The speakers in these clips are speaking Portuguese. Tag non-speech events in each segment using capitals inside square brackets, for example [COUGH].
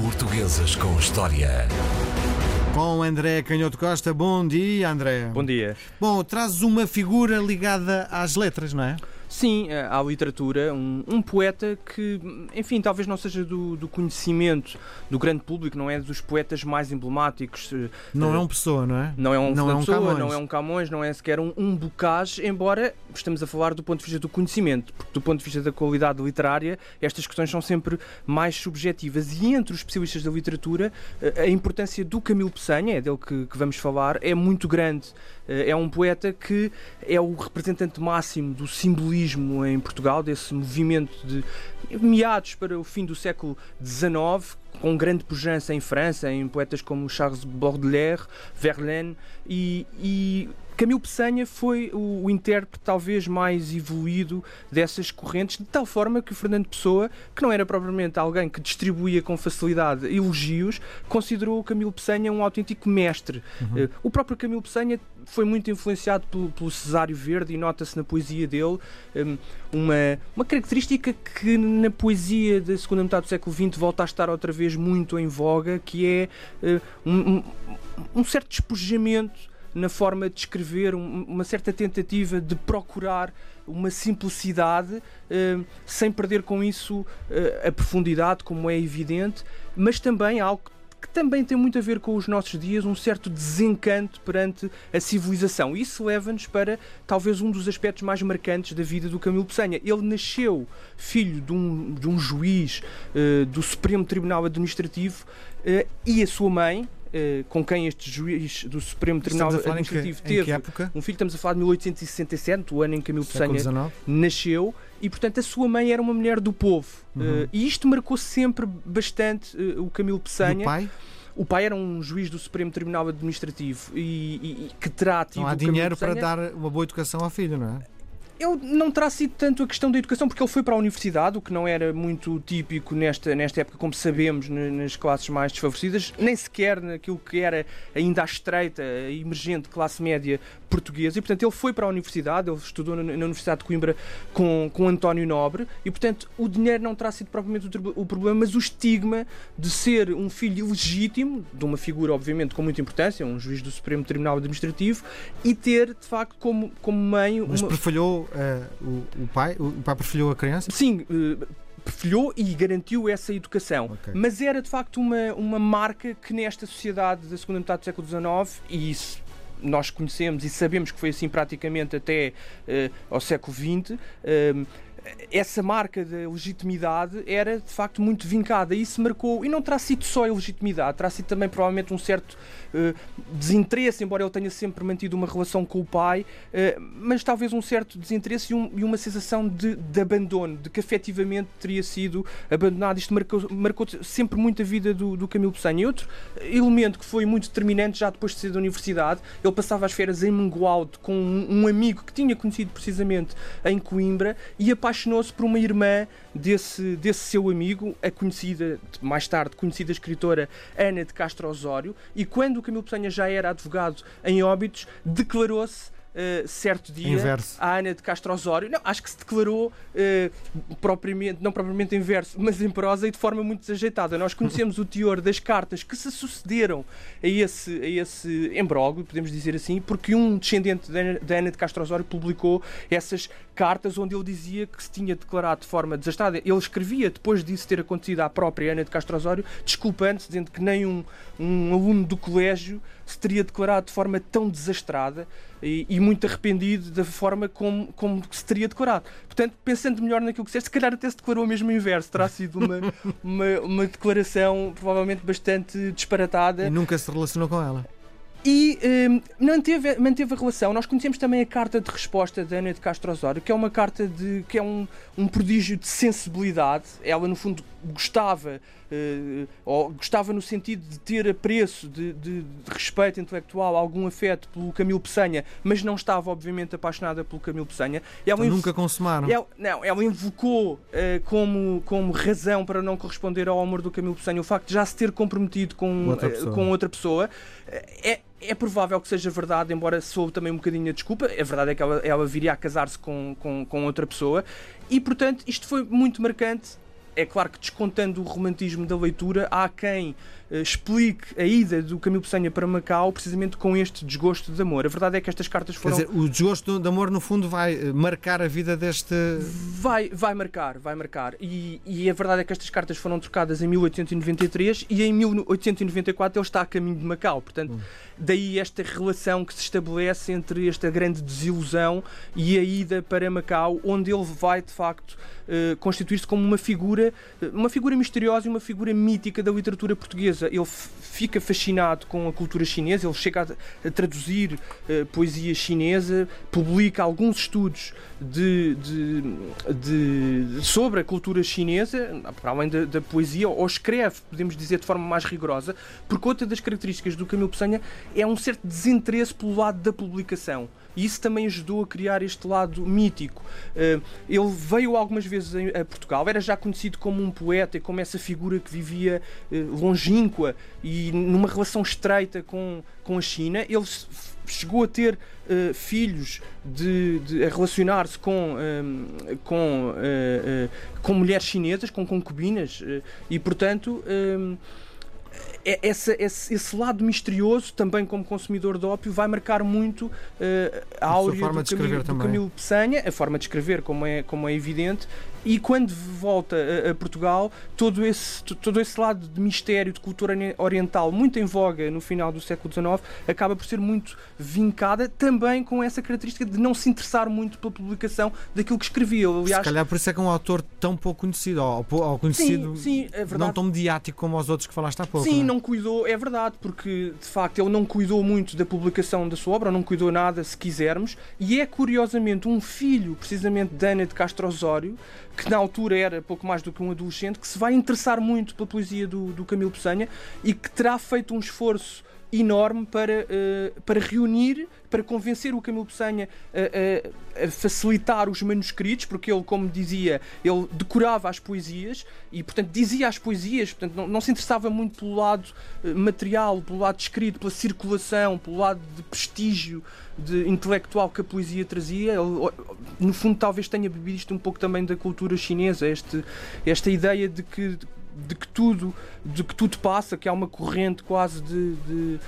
Portuguesas com História. Com André Canhoto Costa. Bom dia, André. Bom dia. Bom, trazes uma figura ligada às letras, não é? Sim, eh, à literatura, um, um, poeta que, enfim, talvez não seja do, do, conhecimento do grande público, não é dos poetas mais emblemáticos. Eh, não uh, é um Pessoa, não é? Não é um não é um Pessoa, Camões. não é um Camões, não é sequer um, um Bocage, embora estamos a falar do ponto de vista do conhecimento, porque do ponto de vista da qualidade literária, estas questões são sempre mais subjetivas. E entre os especialistas da literatura, a importância do Camilo Peçanha, é dele que, que vamos falar, é muito grande. É um poeta que é o representante máximo do simbolismo em Portugal, desse movimento de meados para o fim do século XIX, com grande pujança em França, em poetas como Charles Baudelaire, Verlaine e, e Camilo Peçanha foi o, o, intérprete talvez mais evoluído dessas correntes, de tal forma que o Fernando Pessoa, que não era propriamente alguém que distribuía com facilidade elogios, considerou o Camilo Peçanha um autêntico mestre. Uhum. Uh, o próprio Camilo Peçanha foi muito influenciado pelo, pelo Cesário Verde e nota-se na poesia dele um, uma, uma característica que na poesia da segunda metade do século XX volta a estar outra vez muito em voga, que é uh, um, um certo despojamento na forma de escrever, uma certa tentativa de procurar uma simplicidade, eh, sem perder com isso eh, a profundidade, como é evidente, mas também algo que também tem muito a ver com os nossos dias, um certo desencanto perante a civilização. Isso leva-nos para talvez um dos aspectos mais marcantes da vida do Camilo Peçanha. Ele nasceu filho de um, de um juiz uh, do Supremo Tribunal Administrativo uh, e a sua mãe, Uh, com quem este juiz do Supremo Tribunal Administrativo que, teve um filho, estamos a falar de 1867, o ano em que Camilo Peçanha nasceu, e portanto a sua mãe era uma mulher do povo. Uhum. Uh, e isto marcou sempre bastante uh, o Camilo Peçanha. E o pai? O pai era um juiz do Supremo Tribunal Administrativo e, e, e que terá tido. Não há dinheiro para dar uma boa educação ao filho, não é? Ele não terá sido tanto a questão da educação, porque ele foi para a universidade, o que não era muito típico nesta, nesta época, como sabemos, nas classes mais desfavorecidas, nem sequer naquilo que era ainda a estreita, a emergente classe média portuguesa. E, portanto, ele foi para a universidade, ele estudou na, Universidade de Coimbra com, com António Nobre, e, portanto, o dinheiro não terá sido propriamente o, o problema, mas o estigma de ser um filho ilegítimo, de uma figura, obviamente, com muita importância, um juiz do Supremo Tribunal Administrativo, e ter, de facto, como, como mãe. Mas uma... prefalhou uh, o, o, pai? O pai preferiu a criança? Sim. Uh, preferiu e garantiu essa educação. Okay. Mas era de facto uma, uma marca que nesta sociedade da segunda metade do século XIX, e isso nós conhecemos e sabemos que foi assim praticamente até uh, ao século XX, uh, essa marca da legitimidade era de facto muito vincada e isso marcou, e não terá sido só a legitimidade, terá sido também provavelmente um certo uh, desinteresse, embora ele tenha sempre mantido uma relação com o pai, uh, mas talvez um certo desinteresse e, um, e uma sensação de, de, abandono, de que efetivamente teria sido abandonado. Isto marcou, marcou sempre muito a vida do, do Camilo Peçanha. E outro elemento que foi muito determinante já depois de sair da universidade, ele passava as férias em Mangualde com um, um amigo que tinha conhecido precisamente em Coimbra e apaixonou apaixonou-se por uma irmã desse, desse seu amigo, a conhecida, mais tarde conhecida escritora Ana de Castro Osório, e quando o Camilo Peçanha já era advogado em Óbitos, declarou-se Uh, certo dia Inverso. a Ana de Castro Osório, não, acho que se declarou uh, propriamente, não propriamente em verso, [LAUGHS] mas em prosa e de forma muito desajeitada. Nós conhecemos o teor das cartas que se sucederam a esse, a esse embróglio, podemos dizer assim, porque um descendente da Ana de Castro Osório publicou essas cartas onde ele dizia que se tinha declarado de forma desastrada. Ele escrevia, depois disso ter acontecido à própria Ana de Castro Osório, desculpando-se, dizendo que nem um, um aluno do colégio se teria declarado de forma tão desastrada e, e, muito arrependido da forma como, como se teria declarado. Portanto, pensando melhor naquilo que disseste, se calhar até se declarou mesmo o inverso. Terá sido uma, [LAUGHS] uma, uma declaração provavelmente bastante disparatada. E nunca se relacionou com ela. E um, manteve, manteve a relação. Nós conhecemos também a carta de resposta da Ana de Castro Osório, que é uma carta de que é um, um prodígio de sensibilidade. Ela, no fundo, gostava, uh, ou gostava no sentido de ter apreço, de, de, de, respeito intelectual, algum afeto pelo Camilo Peçanha, mas não estava, obviamente, apaixonada pelo Camilo Peçanha. Ela então, nunca consumaram? Ela, não, ela invocou uh, como, como razão para não corresponder ao amor do Camilo Peçanha o facto de já se ter comprometido com outra pessoa. Uh, com outra pessoa. É, é provável que seja verdade, embora soube também um bocadinho a desculpa. A verdade é que ela, ela viria a casar-se com, com, com outra pessoa. E, portanto, isto foi muito marcante é claro que descontando o romantismo da leitura, há quem uh, explique a ida do Camilo Peçanha para Macau precisamente com este desgosto de amor. A verdade é que estas cartas foram. Quer dizer, o desgosto de amor, no fundo, vai eh, marcar a vida deste. Vai, vai marcar, vai marcar. E, e a verdade é que estas cartas foram trocadas em 1893 e em 1894 ele está a caminho de Macau. Portanto, hum. Daí esta relação que se estabelece entre esta grande desilusão e a ida para Macau, onde ele vai de facto uh, constituir-se como uma figura, uma figura misteriosa e uma figura mítica da literatura portuguesa. Ele fica fascinado com a cultura chinesa, ele chega a, traduzir uh, poesia chinesa, publica alguns estudos de, de, de, sobre a cultura chinesa, para além da, da, poesia, ou escreve, podemos dizer, de forma mais rigorosa, porque outra das características do Camilo Peçanha é um certo desinteresse pelo lado da publicação. E isso também ajudou a criar este lado mítico. Uh, ele veio algumas vezes a Portugal, era já conhecido como um poeta e como essa figura que vivia uh, longínqua e numa relação estreita com, com a China. Ele chegou a ter uh, filhos de, de a relacionar-se com, com, com mulheres chinesas, com concubinas, e portanto. É, esse, esse, esse, lado misterioso, também como consumidor de ópio, vai marcar muito uh, a áurea do, Camilo, do Camilo Peçanha, a forma de escrever, como é, como é evidente, e quando volta a, a, Portugal, todo esse, todo esse lado de mistério, de cultura oriental, muito em voga no final do século XIX, acaba por ser muito vincada, também com essa característica de não se interessar muito pela publicação daquilo que escrevia. Aliás, se calhar por isso é que é um autor tão pouco conhecido, ou, ou conhecido sim, sim, é não tão mediático como os outros que falaste há pouco. Sim, é? não cuidou, é verdade, porque de facto ele não cuidou muito da publicação da sua obra, não cuidou nada, se quisermos, e é curiosamente um filho, precisamente, de Ana de Castro Osório, que na altura era pouco mais do que um adolescente, que se vai interessar muito pela poesia do, do Camilo Peçanha e que terá feito um esforço enorme para, uh, para reunir, para convencer o Camilo Peçanha a, a, a, facilitar os manuscritos, porque ele, como dizia, ele decorava as poesias e, portanto, dizia as poesias, portanto, não, não se interessava muito pelo lado material, pelo lado escrito, pela circulação, pelo lado de prestígio de intelectual que a poesia trazia. Ele, no fundo, talvez tenha bebido isto um pouco também da cultura chinesa, este, esta ideia de que de que tudo, de que tudo passa, que há uma corrente quase de, de,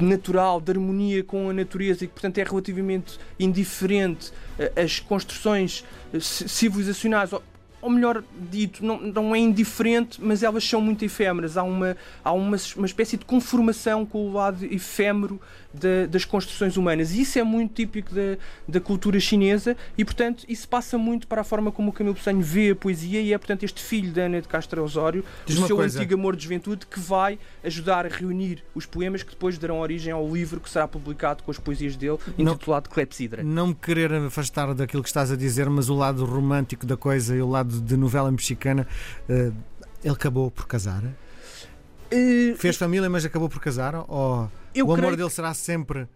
natural, de harmonia com a natureza e que, portanto, é relativamente indiferente as construções eh, civilizacionais ou melhor dito, não, não é indiferente, mas elas são muito efêmeras. Há uma, há uma, uma espécie de conformação com o lado efêmero de, das construções humanas. E isso é muito típico da, da cultura chinesa e, portanto, isso passa muito para a forma como o Camilo Peçanho vê a poesia e é, portanto, este filho da Ana de Castro Osório, o seu coisa. antigo amor de juventude, que vai ajudar a reunir os poemas que depois darão origem ao livro que será publicado com as poesias dele, intitulado Clepsidra. Não me querer afastar daquilo que estás a dizer, mas o lado romântico da coisa e o lado de novela mexicana, uh, ele acabou por casar? Uh, Fez família, mas acabou por casar? Ou o amor dele será sempre.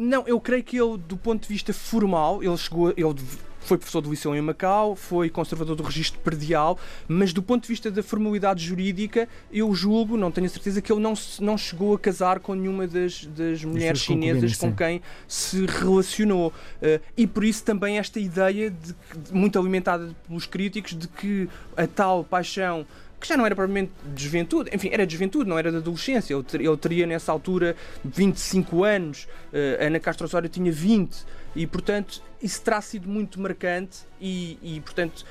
Não, eu creio que ele, do ponto de vista formal, ele chegou. Ele foi professor de lição em Macau, foi conservador do registro perdial, mas do ponto de vista da formalidade jurídica, eu julgo, não tenho certeza, que ele não, não chegou a casar com nenhuma das, das mulheres chinesas com quem se relacionou. Uh, e por isso também esta ideia, de, muito alimentada pelos críticos, de que a tal paixão que já não era propriamente de juventude, enfim, era de juventude, não era de adolescência. Ele, ter, ele teria nessa altura 25 anos, uh, Ana Castro Osório tinha 20, e portanto isso terá sido muito marcante. E, e portanto,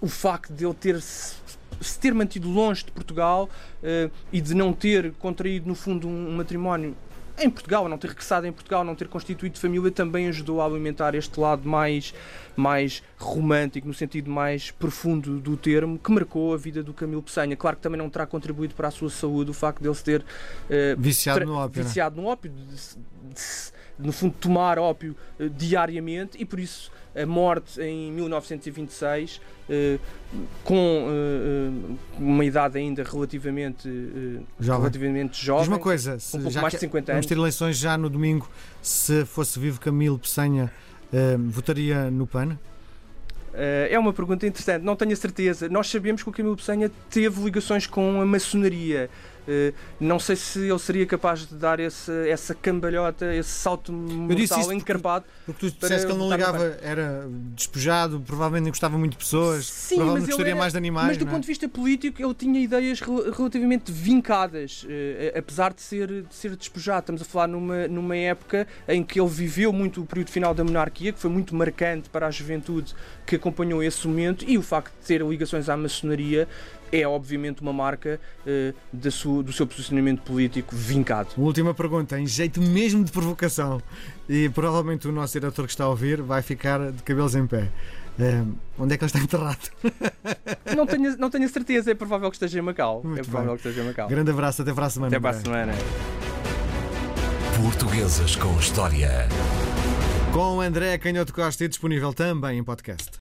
o facto de ele ter se, se ter mantido longe de Portugal uh, e de não ter contraído, no fundo, um, um matrimónio em Portugal, não ter regressado em Portugal, não ter constituído família, também ajudou a alimentar este lado mais, mais romântico, no sentido mais profundo do termo, que marcou a vida do Camilo Peçanha. Claro que também não terá contribuído para a sua saúde o facto de ele se ter uh, viciado no ópio. É? Viciado no ópio, de, de, de, no fundo, tomar ópio uh, diariamente e por isso a morte em 1926, eh, com eh, uma idade ainda relativamente, eh, jovem. relativamente jovem. Diz uma coisa, um pouco mais de 50 anos. Vamos ter eleições já no domingo. Se fosse vivo Camilo Peçanha, eh, votaria no PAN? É uma pergunta interessante, não tenho a certeza. Nós sabemos que o Camilo Peçanha teve ligações com a maçonaria. Eh, não sei se ele seria capaz de dar esse, essa cambalhota, esse salto mortal encarpado. Porque tu disseste que ele não ligava, era despejado, provavelmente não gostava muito de pessoas, Sim, provavelmente gostaria era- mais de animais. Mas do é? ponto de vista político, ele tinha ideias rel- relativamente vincadas, eh, apesar de ser, de ser despojado. Estamos a falar numa, numa época em que ele viveu muito o período final da monarquia, que foi muito marcante para a juventude que acompanhou esse momento, e o facto de ter ligações à maçonaria é, obviamente, uma marca eh, da sua- do seu posicionamento político vincado. Última pergunta, em jeito mesmo de provocação, e provavelmente o nosso diretor que está a ouvir vai ficar de cabelos em pé. Eh, onde é que ele está enterrado? [LAUGHS] Não tenho, não tenho a certeza, é provável que esteja em Macau. Muito é provável bem. que esteja em Macau. Grande abraço, até para a semana. Até para a semana. Portuguesas com História. Com André Canhoto Costa e disponível também em podcast.